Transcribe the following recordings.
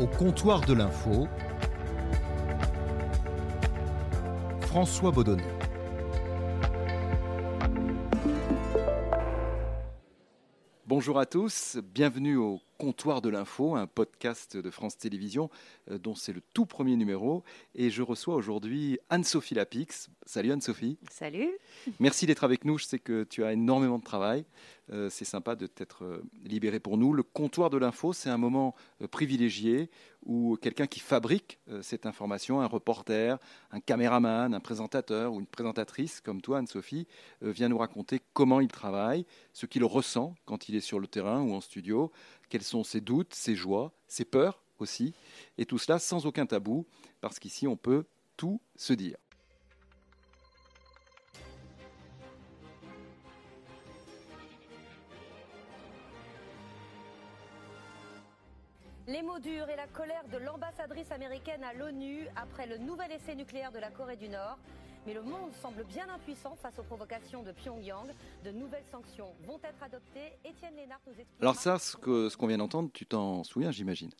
Au comptoir de l'info, François Baudonnet. Bonjour à tous, bienvenue au Comptoir de l'info, un podcast de France Télévisions euh, dont c'est le tout premier numéro. Et je reçois aujourd'hui Anne-Sophie Lapix. Salut Anne-Sophie. Salut. Merci d'être avec nous. Je sais que tu as énormément de travail. Euh, c'est sympa de t'être euh, libéré pour nous. Le Comptoir de l'info, c'est un moment privilégié où quelqu'un qui fabrique cette information, un reporter, un caméraman, un présentateur ou une présentatrice comme toi, Anne-Sophie, vient nous raconter comment il travaille, ce qu'il ressent quand il est sur le terrain ou en studio, quels sont ses doutes, ses joies, ses peurs aussi, et tout cela sans aucun tabou, parce qu'ici on peut tout se dire. Les mots durs et la colère de l'ambassadrice américaine à l'ONU après le nouvel essai nucléaire de la Corée du Nord. Mais le monde semble bien impuissant face aux provocations de Pyongyang. De nouvelles sanctions vont être adoptées. Étienne Lénard nous explique. Alors ça, ce qu'on ce vient d'entendre, tu t'en souviens, j'imagine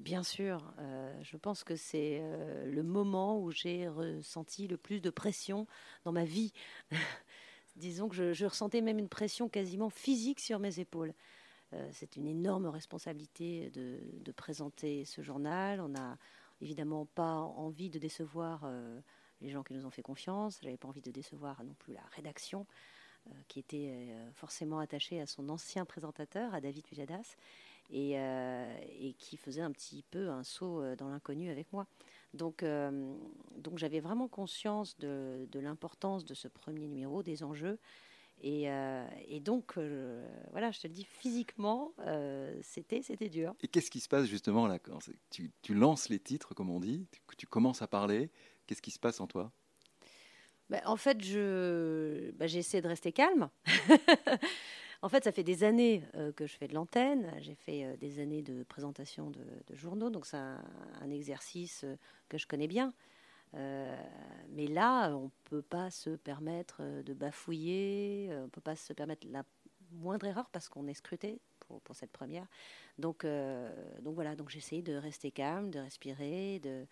Bien sûr, euh, je pense que c'est euh, le moment où j'ai ressenti le plus de pression dans ma vie. Disons que je, je, ressentais même une pression quasiment physique sur mes épaules. Euh, c'est une énorme responsabilité de, de, présenter ce journal. On n'a évidemment pas envie de décevoir les gens qui nous ont fait confiance. J'avais pas envie de décevoir non plus la rédaction, euh, qui était euh, forcément attachée à son ancien présentateur, à David Pujadas, et, euh, qui faisait un petit peu un saut dans l'inconnu avec moi. Donc, donc j'avais vraiment conscience de, l'importance de ce premier numéro, des enjeux. Et, donc, voilà, je te le dis, physiquement, c'était, c'était dur. Et qu'est-ce qui se passe justement là tu, lances les titres, comme on dit, tu commences à parler Qu'est-ce qui se passe en toi? Ben, En fait, je, ben, j'essaie de rester calme. en fait, ça fait des années euh, que je fais de l'antenne. J'ai fait euh, des années de présentation de, journaux, donc c'est un, exercice euh, que je connais bien. Mais là, on ne peut pas se permettre de bafouiller, on ne peut pas se permettre la moindre erreur parce qu'on est scruté pour, pour, cette première. Donc, donc voilà, donc j'essaie de rester calme, de respirer, de,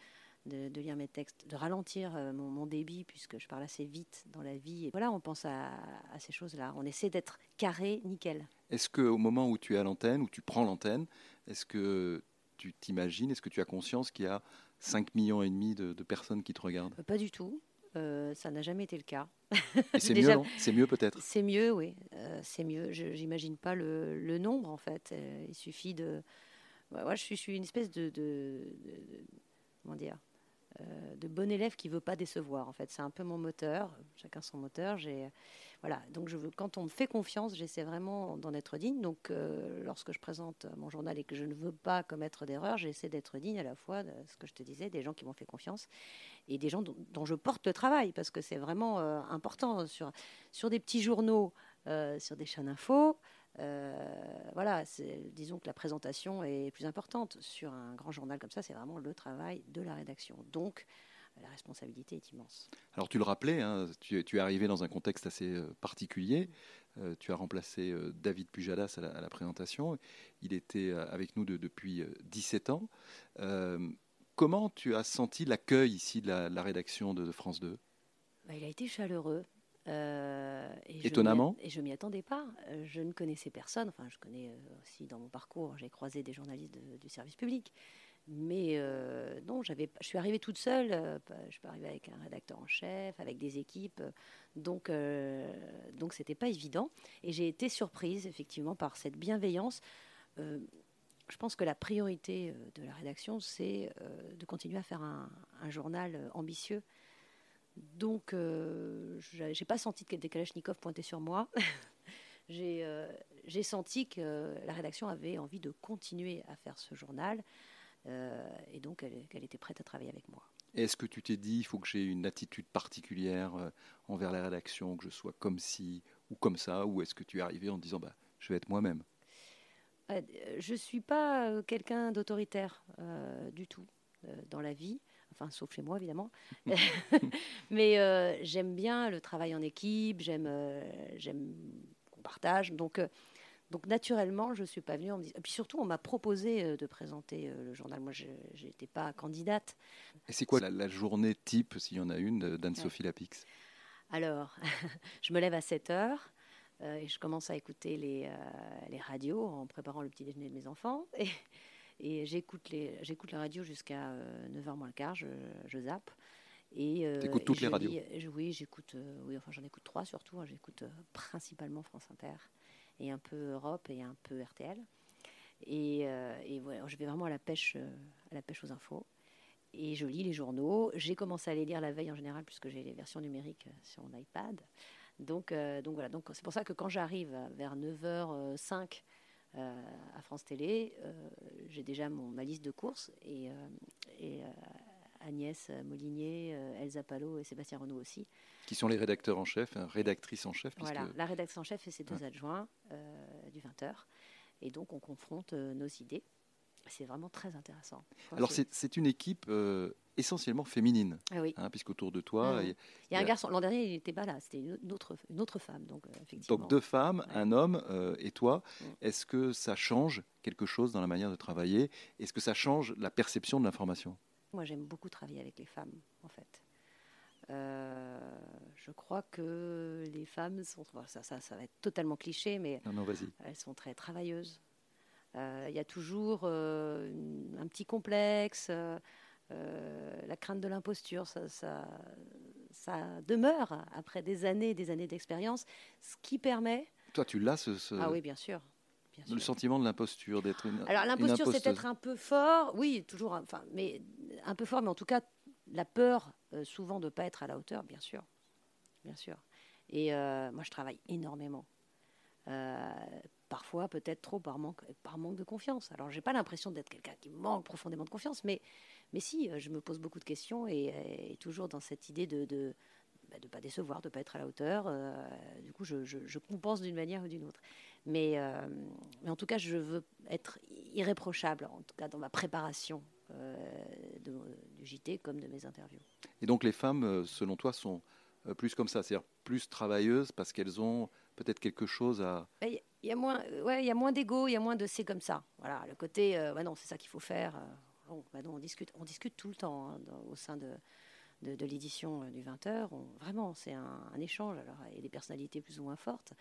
de, de, lire mes textes, de ralentir euh, mon, mon, débit puisque je parle assez vite dans la vie. Et voilà, on pense à, à ces choses-là. On essaie d'être carré, nickel. Est-ce qu'au moment où tu es à l'antenne, où tu prends l'antenne, est-ce que tu t'imagines, est-ce que tu as conscience qu'il y a 5 millions et demi de, de personnes qui te regardent? Pas du tout. Euh, ça n'a jamais été le cas. c'est mieux, non? C'est mieux peut-être? C'est mieux, oui. Euh, c'est mieux. Je n'imagine pas le, le, nombre, en fait. Euh, il suffit de... Ouais, ouais, je, suis, je, suis, une espèce de... de, de, de comment dire? euh, de bon élève qui veut pas décevoir. En fait, c'est un peu mon moteur. Chacun son moteur. J'ai voilà. Donc je veux, quand on me fait confiance, j'essaie vraiment d'en être digne. Donc euh, lorsque je présente mon journal et que je ne veux pas commettre d'erreur, j'essaie d'être digne à la fois de ce que je te disais, des gens qui m'ont fait confiance et des gens dont, je porte le travail parce que c'est vraiment euh, important sur sur des petits journaux, euh, sur des chaînes info. Euh, voilà, disons que la présentation est plus importante. Sur un grand journal comme ça, c'est vraiment le travail de la rédaction. Donc, la responsabilité est immense. Alors tu le rappelais, hein, tu, tu, es arrivé dans un contexte assez euh, particulier. Euh, tu as remplacé euh, David Pujadas à la, à la, présentation. Il était avec nous de, depuis 17 ans. comment tu as senti l'accueil ici de la, la rédaction de, de France 2 bah, Il a été chaleureux. Euh, et Étonnamment. Je et je m'y attendais pas. Euh, je ne connaissais personne. Enfin, je connais euh, aussi dans mon parcours, j'ai croisé des journalistes de, du service public. Mais euh, non, j'avais, je suis arrivée toute seule. Euh, je suis arrivée avec un rédacteur en chef, avec des équipes. Donc, euh, donc c'était pas évident. Et j'ai été surprise effectivement par cette bienveillance. je pense que la priorité de la rédaction, c'est de continuer à faire un, un journal ambitieux donc, euh, j'ai pas senti que des Kalachnikov pointaient sur moi. j'ai euh, senti que la rédaction avait envie de continuer à faire ce journal euh, et donc qu'elle qu était prête à travailler avec moi. Est-ce que tu t'es dit, il faut que j'ai une attitude particulière euh, envers la rédaction, que je sois comme ci ou comme ça, ou est-ce que tu es arrivé en disant, bah, je vais être moi-même? Je ne suis pas quelqu'un d'autoritaire du tout dans la vie enfin sauf chez moi évidemment. Mais euh, j'aime bien le travail en équipe, j'aime euh, j'aime qu'on partage. Donc, euh, Donc naturellement, je ne suis pas venue. En Et puis surtout, on m'a proposé de présenter le journal. Moi, je n'étais pas candidate. Et c'est quoi la, journée type, s'il y en a une, d'Anne-Sophie Lapix? Alors, je me lève à 7 heures. et je commence à écouter les, les, radios en préparant le petit déjeuner de mes enfants. Et, et j'écoute la radio jusqu'à 9h moins le quart, je, je zappe. Et, écoutes toutes les radios Oui, j'écoute, oui, enfin j'en écoute trois surtout. Hein. j'écoute principalement France Inter et un peu Europe et un peu RTL. Et, euh, voilà, je vais vraiment à la pêche, euh, à la pêche aux infos. Et je lis les journaux. J'ai commencé à les lire la veille en général puisque j'ai les versions numériques euh, sur mon iPad. Donc, donc voilà. Donc c'est pour ça que quand j'arrive vers 9h05 à France Télé, j'ai déjà mon, ma liste de courses et, et Agnès Molinier, Elsa Palot et Sébastien Renaud aussi qui sont les rédacteurs en chef, hein, rédactrice en chef. Voilà, la rédactrice en chef et ses deux adjoints euh, du 20h. Et donc, on confronte euh, nos idées. C'est vraiment très intéressant. Alors, c'est une équipe euh, essentiellement féminine, ah oui. hein, puisqu'autour de toi... Mmh. Il, y a un garçon. L'an dernier, il n'était pas là. C'était une autre, une autre femme. Donc, effectivement. donc deux femmes, un homme et toi. Mmh. Est-ce que ça change quelque chose dans la manière de travailler? Est-ce que ça change la perception de l'information? Moi, j'aime beaucoup travailler avec les femmes, en fait. Euh, je crois que les femmes sont. Ça, ça, ça va être totalement cliché, mais elles sont très travailleuses. Euh, il y a toujours euh, un petit complexe, la crainte de l'imposture, ça, ça, ça, demeure après des années des années d'expérience, ce qui permet. Toi, tu l'as ce, Ah oui, bien sûr. Le sentiment de l'imposture, d'être une. Alors l'imposture, c'est peut-être un peu fort, oui, toujours, enfin, mais un peu fort, mais en tout cas, la peur euh, souvent de ne pas être à la hauteur, bien sûr. Bien sûr. Et euh, moi, je travaille énormément. Euh, parfois, peut-être trop par manque, par manque de confiance. Alors, je n'ai pas l'impression d'être quelqu'un qui manque profondément de confiance, mais, mais si, je me pose beaucoup de questions et, toujours dans cette idée de, de bah, de pas décevoir, de pas être à la hauteur. du coup, je, je, compense d'une manière ou d'une autre. Mais, mais en tout cas, je veux être irréprochable, en tout cas dans ma préparation de, du JT comme de mes interviews. Et donc les femmes, euh, selon toi, sont euh, plus comme ça, c'est-à-dire plus travailleuses parce qu'elles ont peut-être quelque chose à... Il y a moins, ouais, il y a moins d'ego, il y a moins de c'est comme ça. Voilà, le côté, euh, non, c'est ça qu'il faut faire. Bah on discute, on discute tout le temps hein, au sein de, de, l'édition du 20h. vraiment, c'est un, un, échange. Alors, il y a des personnalités plus ou moins fortes.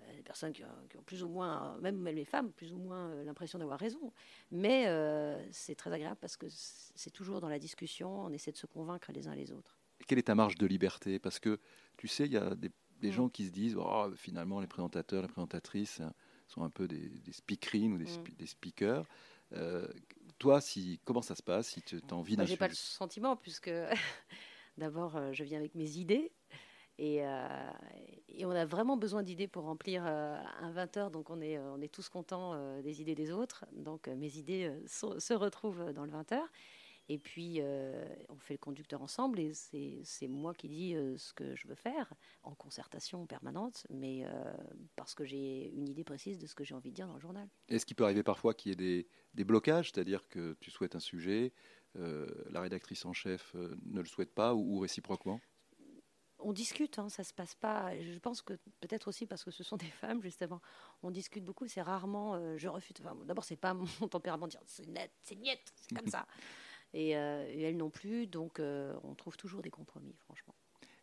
Euh, des personnes qui ont, plus ou moins, même, les femmes, plus ou moins euh, l'impression d'avoir raison. Mais euh, c'est très agréable parce que c'est toujours dans la discussion, on essaie de se convaincre les uns les autres. quelle est ta marge de liberté? Parce que tu sais, il y a des, mm. gens qui se disent oh, finalement, les présentateurs, les présentatrices sont un peu des, des speakerines ou des, mm. des speakers. Toi, si, comment ça se passe si tu as envie d'un J'ai pas le sentiment, puisque d'abord, je viens avec mes idées. Euh, et, on a vraiment besoin d'idées pour remplir euh, un 20 heures, donc on est, on est tous contents euh, des idées des autres. Donc mes idées se retrouvent dans le 20 heures. Et puis, on fait le conducteur ensemble et c'est moi qui dis ce que je veux faire en concertation permanente, mais parce que j'ai une idée précise de ce que j'ai envie de dire dans le journal. Est-ce qu'il peut arriver parfois qu'il y ait des, des blocages, c'est-à-dire que tu souhaites un sujet, la rédactrice en chef ne le souhaite pas ou réciproquement? On discute, hein, ça se passe pas. Je pense que peut-être aussi parce que ce sont des femmes, justement, on discute beaucoup. C'est rarement, euh, je refuse. Enfin, D'abord, c'est pas mon tempérament de dire c'est net, c'est niet, c'est comme ça. Et, euh, elles non plus, donc euh, on trouve toujours des compromis, franchement.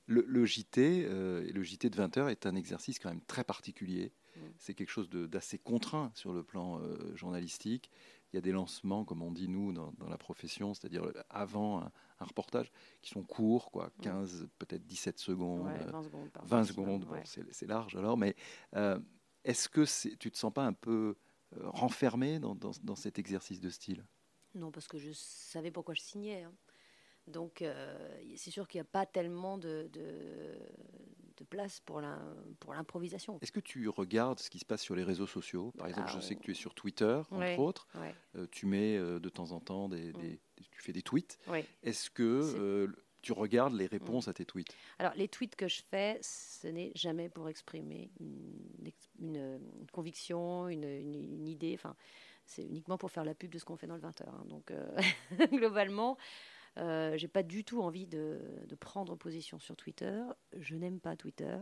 Le, JT, le JT de 20 heures est un exercice quand même très particulier. Mm. C'est quelque chose d'assez contraint sur le plan journalistique. Il y a des lancements, comme on dit nous dans, la profession, c'est-à-dire avant un, reportage, qui sont courts, quoi, 15, peut-être 17 secondes, 20 secondes, c'est large alors, mais euh, est-ce que tu ne te sens pas un peu euh, renfermé dans, cet exercice de style? Non, parce que je savais pourquoi je signais. Hein. Donc, euh, c'est sûr qu'il n'y a pas tellement de, de place pour l'improvisation. Est-ce que tu regardes ce qui se passe sur les réseaux sociaux? Par exemple, je sais que tu es sur Twitter, entre autres. Euh, tu mets euh, de temps en temps des, mm. tu fais des tweets. Est-ce que tu regardes les réponses mm. à tes tweets? Alors, les tweets que je fais, ce n'est jamais pour exprimer une, conviction, une, idée. Enfin, c'est uniquement pour faire la pub de ce qu'on fait dans le 20h. Hein. Donc, globalement, euh, j'ai pas du tout envie de, prendre position sur Twitter. Je n'aime pas Twitter.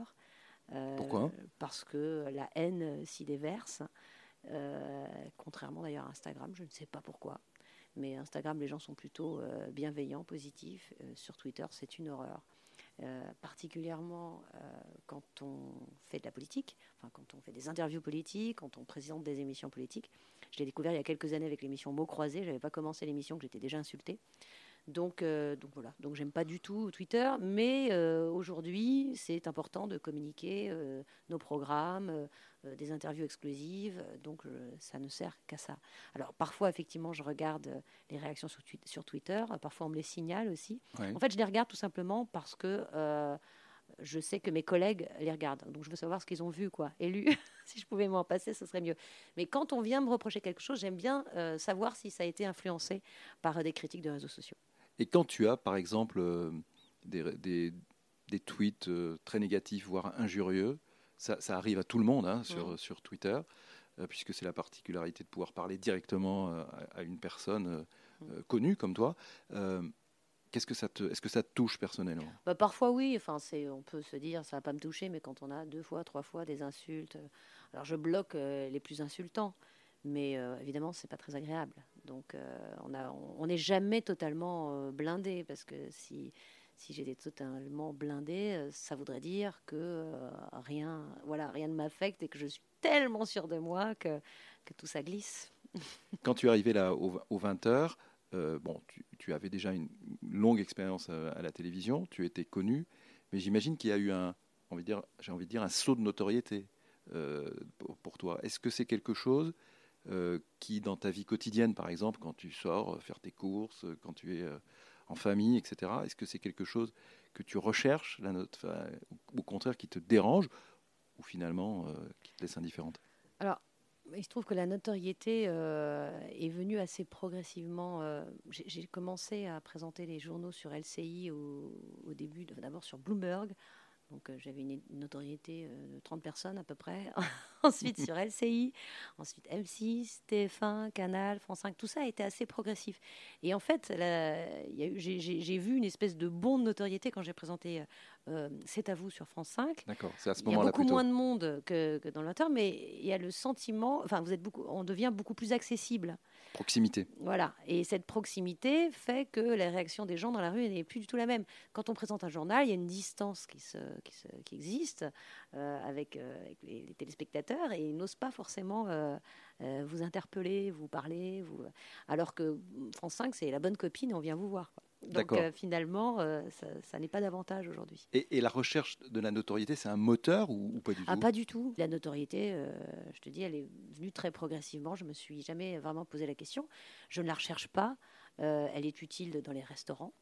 Euh, Pourquoi? Parce que la haine s'y déverse. contrairement d'ailleurs à Instagram, je ne sais pas pourquoi. Mais Instagram, les gens sont plutôt bienveillants, positifs. sur Twitter, c'est une horreur. particulièrement quand on fait de la politique, enfin quand on fait des interviews politiques, quand on présente des émissions politiques. Je l'ai découvert il y a quelques années avec l'émission Mots croisés. Je n'avais pas commencé l'émission, que j'étais déjà insultée. Donc, euh, donc voilà, donc j'aime pas du tout Twitter, mais euh, aujourd'hui c'est important de communiquer euh, nos programmes, des interviews exclusives, donc ça ne sert qu'à ça. Alors parfois effectivement je regarde les réactions sur, sur, Twitter, parfois on me les signale aussi. En fait je les regarde tout simplement parce que je sais que mes collègues les regardent, donc je veux savoir ce qu'ils ont vu, quoi, et lu. si je pouvais m'en passer, ce serait mieux. Mais quand on vient me reprocher quelque chose, j'aime bien savoir si ça a été influencé par des critiques de réseaux sociaux. Et quand tu as, par exemple, euh, des, des, tweets euh, très négatifs, voire injurieux, ça, ça, arrive à tout le monde hein, sur, mmh. sur Twitter, euh, puisque c'est la particularité de pouvoir parler directement à, une personne mmh. connue comme toi. Qu'est-ce que ça te, est-ce que ça te touche personnellement? Bah, Parfois oui, enfin, c'est, on peut se dire ça va pas me toucher, mais quand on a deux fois, trois fois des insultes, alors je bloque les plus insultants, mais évidemment, évidemment c'est pas très agréable. Donc euh, on n'est jamais totalement euh, blindé parce que si, si j'étais totalement blindé, euh, ça voudrait dire que rien, voilà, rien ne m'affecte et que je suis tellement sûr de moi que, que tout ça glisse. Quand tu es arrivé là aux, 20 heures, bon, tu, avais déjà une longue expérience à, la télévision, tu étais connu, mais j'imagine qu'il y a eu un, j'ai envie de dire, un saut de notoriété pour, toi. Est-ce que c'est quelque chose euh, qui, dans ta vie quotidienne, par exemple, quand tu sors euh, faire tes courses, euh, quand tu es en famille, etc., est-ce que c'est quelque chose que tu recherches, la au contraire qui te dérange, ou finalement qui te laisse indifférente? Il se trouve que la notoriété est venue assez progressivement. J'ai commencé à présenter les journaux sur LCI au, au début, d'abord sur Bloomberg, donc euh, j'avais une notoriété euh, de 30 personnes à peu près. ensuite sur LCI, ensuite M6, TF1, Canal, France 5, tout ça a été assez progressif. Et en fait, j'ai vu une espèce de bond de notoriété quand j'ai présenté euh, C'est à vous sur France 5. D'accord, c'est à ce moment-là. Il y a beaucoup moins de monde que, que dans l'inter, mais il y a le sentiment, enfin, vous êtes beaucoup, on devient beaucoup plus accessible. Proximité. Voilà. Et cette proximité fait que la réaction des gens dans la rue n'est plus du tout la même. Quand on présente un journal, il y a une distance qui, existe euh, avec, euh, les, téléspectateurs et ils n'osent pas forcément euh, vous interpeller, vous parler. Alors que France 5, c'est la bonne copine on vient vous voir. Donc euh, finalement, euh, ça, n'est pas davantage aujourd'hui. Et, la recherche de la notoriété, c'est un moteur ou, pas du ah, tout Pas du tout. La notoriété, euh, je te dis, elle est venue très progressivement. Je me suis jamais vraiment posé la question. Je ne la recherche pas. elle est utile dans les restaurants.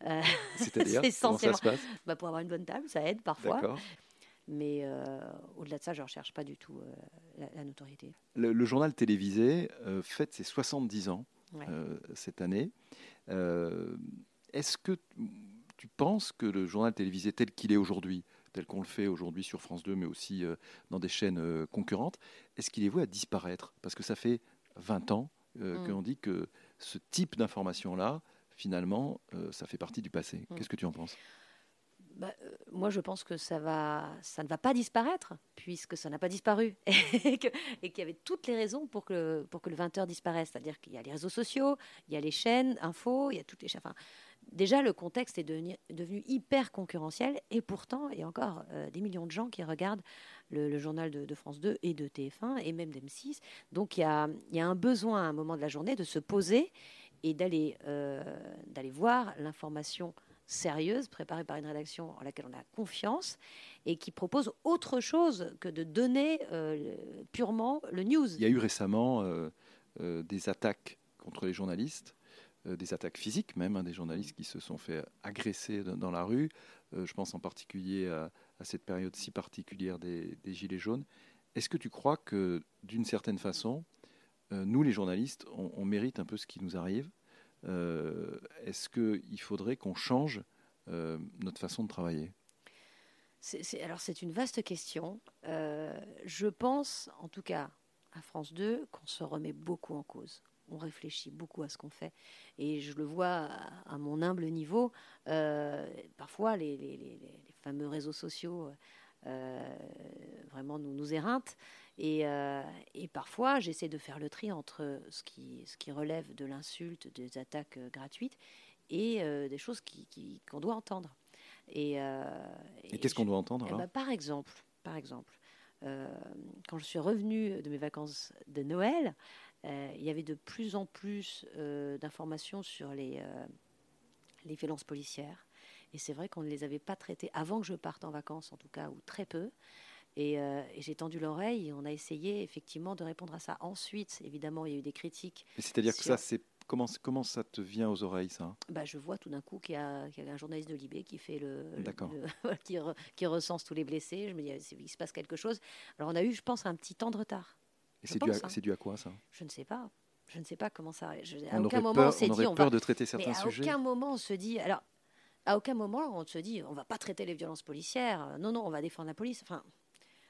C'est-à-dire Comment ça se passe bah, Pour avoir une bonne table, ça aide parfois. Mais au-delà de ça, je ne recherche pas du tout la, notoriété. Le, journal télévisé fête ses 70 ans cette année. Euh, est-ce que tu penses que le journal télévisé tel qu'il est aujourd'hui, tel qu'on le fait aujourd'hui sur France 2, mais aussi euh, dans des chaînes euh, concurrentes, est-ce qu'il est voué à disparaître? Parce que ça fait 20 ans mm. qu'on dit que ce type d'information-là, finalement, ça fait partie du passé. Mm. Qu'est-ce que tu en penses? Bah, moi, je pense que ça, ne va pas disparaître, puisque ça n'a pas disparu, et qu'il y avait toutes les raisons pour que, le 20h disparaisse. C'est-à-dire qu'il y a les réseaux sociaux, il y a les chaînes info, il y a toutes les chaînes. Déjà, le contexte est devenu, hyper concurrentiel, et pourtant, il y a encore euh, des millions de gens qui regardent le, journal de, France 2 et de TF1, et même d'M6. Donc, il y, a, un besoin à un moment de la journée de se poser et d'aller euh, voir l'information sérieuse, préparée par une rédaction en laquelle on a confiance et qui propose autre chose que de donner euh, purement le news. Il y a eu récemment euh, euh, des attaques contre les journalistes, des attaques physiques même, hein, des journalistes qui se sont fait agresser dans, la rue. je pense en particulier à, cette période si particulière des, Gilets jaunes. Est-ce que tu crois que d'une certaine façon, nous les journalistes, on mérite un peu ce qui nous arrive? Est-ce qu'il faudrait qu'on change euh, notre façon de travailler? Alors c'est une vaste question. Euh, je pense, en tout cas à France 2, qu'on se remet beaucoup en cause on réfléchit beaucoup à ce qu'on fait. Et je le vois à, mon humble niveau. parfois, les, fameux réseaux sociaux vraiment nous, nous éreintent. Et, euh, et parfois, j'essaie de faire le tri entre ce qui, ce qui relève de l'insulte, des attaques euh, gratuites, et euh, des choses qu'on qui, qu'on doit entendre. Et, euh, Et qu'est-ce qu'on doit entendre eh alors? ben, Par exemple, par exemple quand je suis revenue de mes vacances de Noël, il y avait de plus en plus d'informations sur les, les violences policières. Et c'est vrai qu'on ne les avait pas traitées avant que je parte en vacances, en tout cas, ou très peu. Et, euh, et j'ai tendu l'oreille et on a essayé effectivement de répondre à ça. Ensuite, évidemment, il y a eu des critiques. C'est-à-dire que ça, c'est comment, comment ça te vient aux oreilles, ça Bah, je vois tout d'un coup qu'il y, a qu'il y a un journaliste de Libé qui fait le, le- D'accord. le- qui, re- qui recense tous les blessés. Je me dis, il se passe quelque chose. Alors on a eu, je pense, un petit temps de retard. Et c'est dû, à- hein. c'est dû à quoi, ça? Je ne sais pas. Je ne sais pas comment ça. je- à On aucun aurait moment peur, on s'est dit on peur va. de traiter Mais certains à sujets. aucun moment on se dit. Alors, à aucun moment on se dit on va pas traiter les violences policières. Non, non, on va défendre la police. Enfin,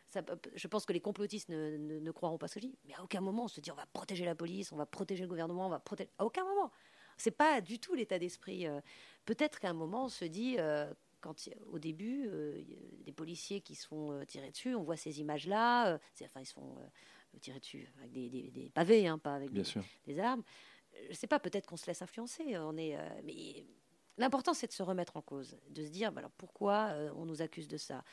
ça je pense que les complotistes ne, ne- ne croiront pas ce que je dis. Mais à aucun moment on se dit on va protéger la police, on va protéger le gouvernement, on va protéger. À aucun moment. C'est pas du tout l'état d'esprit. euh. Peut-être qu'à un moment on se dit. euh, quand, au début, euh, des policiers qui se font euh, tirer dessus, on voit ces images-là. euh, enfin, ils se font tirer dessus avec des, des- des pavés, hein, pas avec Bien des, sûr. des armes. Je sais pas, peut-être qu'on se laisse influencer. On est, mais l'important, c'est de se remettre en cause, de se dire, bah, alors pourquoi on nous accuse de ça?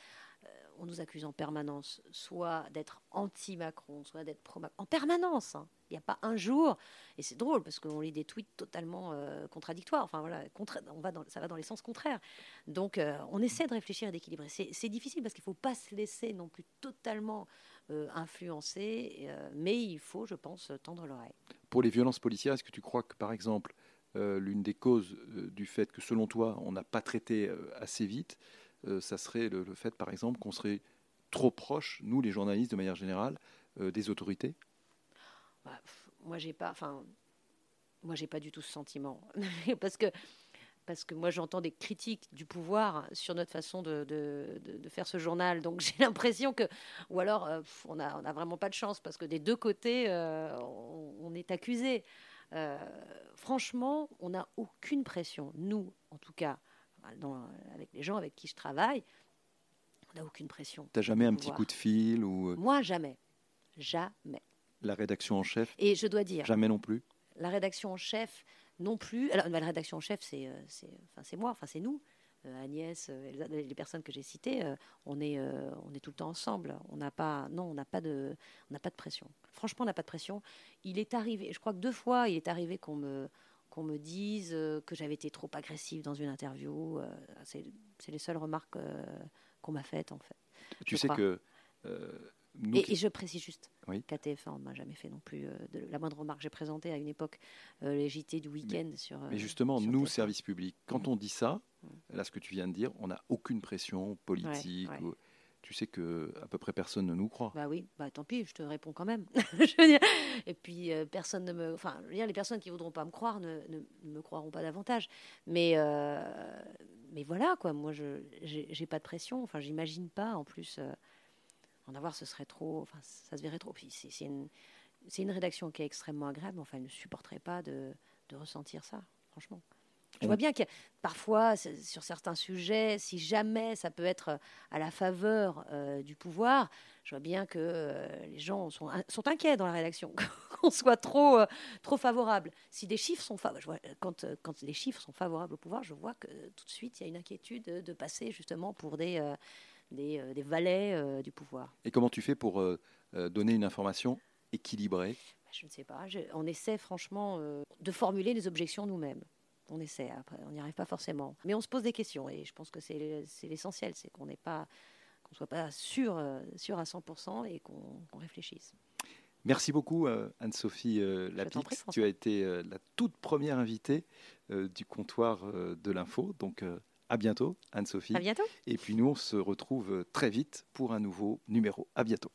On nous accuse en permanence, soit d'être anti-Macron, soit d'être pro-Macron, en permanence. hein. Il n'y a pas un jour, et c'est drôle parce qu'on lit des tweets totalement euh, contradictoires. Enfin voilà, on va dans, ça va dans les sens contraires. Donc euh, on essaie de réfléchir et d'équilibrer. C'est difficile parce qu'il ne faut pas se laisser non plus totalement euh, influencer, mais il faut, je pense, tendre l'oreille. Pour les violences policières, est-ce que tu crois que, par exemple, l'une des causes du fait que, selon toi, on n'a pas traité assez vite, ça serait le, fait, par exemple, qu'on serait trop proche, nous, les journalistes, de manière générale, euh, des autorités? Bah, moi j'ai pas enfin moi j'ai pas du tout ce sentiment. Parce que parce que moi j'entends des critiques du pouvoir sur notre façon de, de- de- faire ce journal. Donc j'ai l'impression que ou alors euh, on a on a vraiment pas de chance parce que des deux côtés euh, on, on est accusé Euh, franchement on n'a aucune pression. Nous en tout cas dans- avec les gens avec qui je travaille on n'a aucune pression T'as jamais un petit coup de fil ou euh, moi jamais jamais la rédaction en chef et je dois dire Jamais non plus la rédaction en chef non plus. Alors, la rédaction en chef, c'est euh, enfin, moi, enfin, c'est nous. Euh, Agnès, euh, les personnes que j'ai citées, euh, on, est, euh, on est tout le temps ensemble. On n'a pas, non, on n'a pas, de, on n'a pas de pression. Franchement, on n'a pas de pression. Il est arrivé, je crois que deux fois, il est arrivé qu'on me, qu'on me dise euh, que j'avais été trop agressive dans une interview. Euh, c'est les seules remarques euh, qu'on m'a faites, en fait. Tu sais crois. que nous, Et, je précise juste Oui. qu'à TF1, on ne m'a jamais fait non plus euh, de, la moindre remarque. J'ai présenté à une époque euh, les JT du week-end sur. euh, Mais justement, sur nous, TF1. service public, quand on dit ça, Mhm. là, ce que tu viens de dire, on n'a aucune pression politique. ouais. ou- tu sais que à peu près personne ne nous croit. Bah oui, bah tant pis, je te réponds quand même. Et puis euh, personne ne me, enfin, je veux dire, les personnes qui voudront pas me croire ne, me croiront pas davantage. Mais euh, mais voilà quoi, moi je j'ai pas de pression. Enfin, j'imagine pas en plus euh, en avoir, ce serait trop. Enfin, ça se verrait trop. C'est une c'est une rédaction qui est extrêmement agréable. Enfin, elle ne supporterait pas de de ressentir ça, franchement. Je vois bien que parfois, sur certains sujets, si jamais ça peut être à la faveur euh, du pouvoir, je vois bien que euh, les gens sont, in- sont inquiets dans la rédaction, qu'on soit trop, euh, trop favorable. Si des chiffres sont favorables, quand, euh, quand les chiffres sont favorables au pouvoir, je vois que tout de suite, il y a une inquiétude de, de passer justement pour des, euh, des, euh, des valets euh, du pouvoir. Et comment tu fais pour euh, euh, donner une information équilibrée? Ben, Je ne sais pas. Je- on essaie franchement euh, de formuler les objections nous-mêmes. On essaie, après, on n'y arrive pas forcément. Mais on se pose des questions et je pense que c'est l'essentiel, c'est qu'on n'est pas qu'on soit pas sûr, euh, sûr à 100% et qu'on réfléchisse. Merci beaucoup, euh, Anne-Sophie euh, Lapix. prie, tu as été euh, la toute première invitée du comptoir de l'info. Donc, à bientôt, Anne-Sophie. À bientôt. Et puis, nous, on se retrouve très vite pour un nouveau numéro. À bientôt.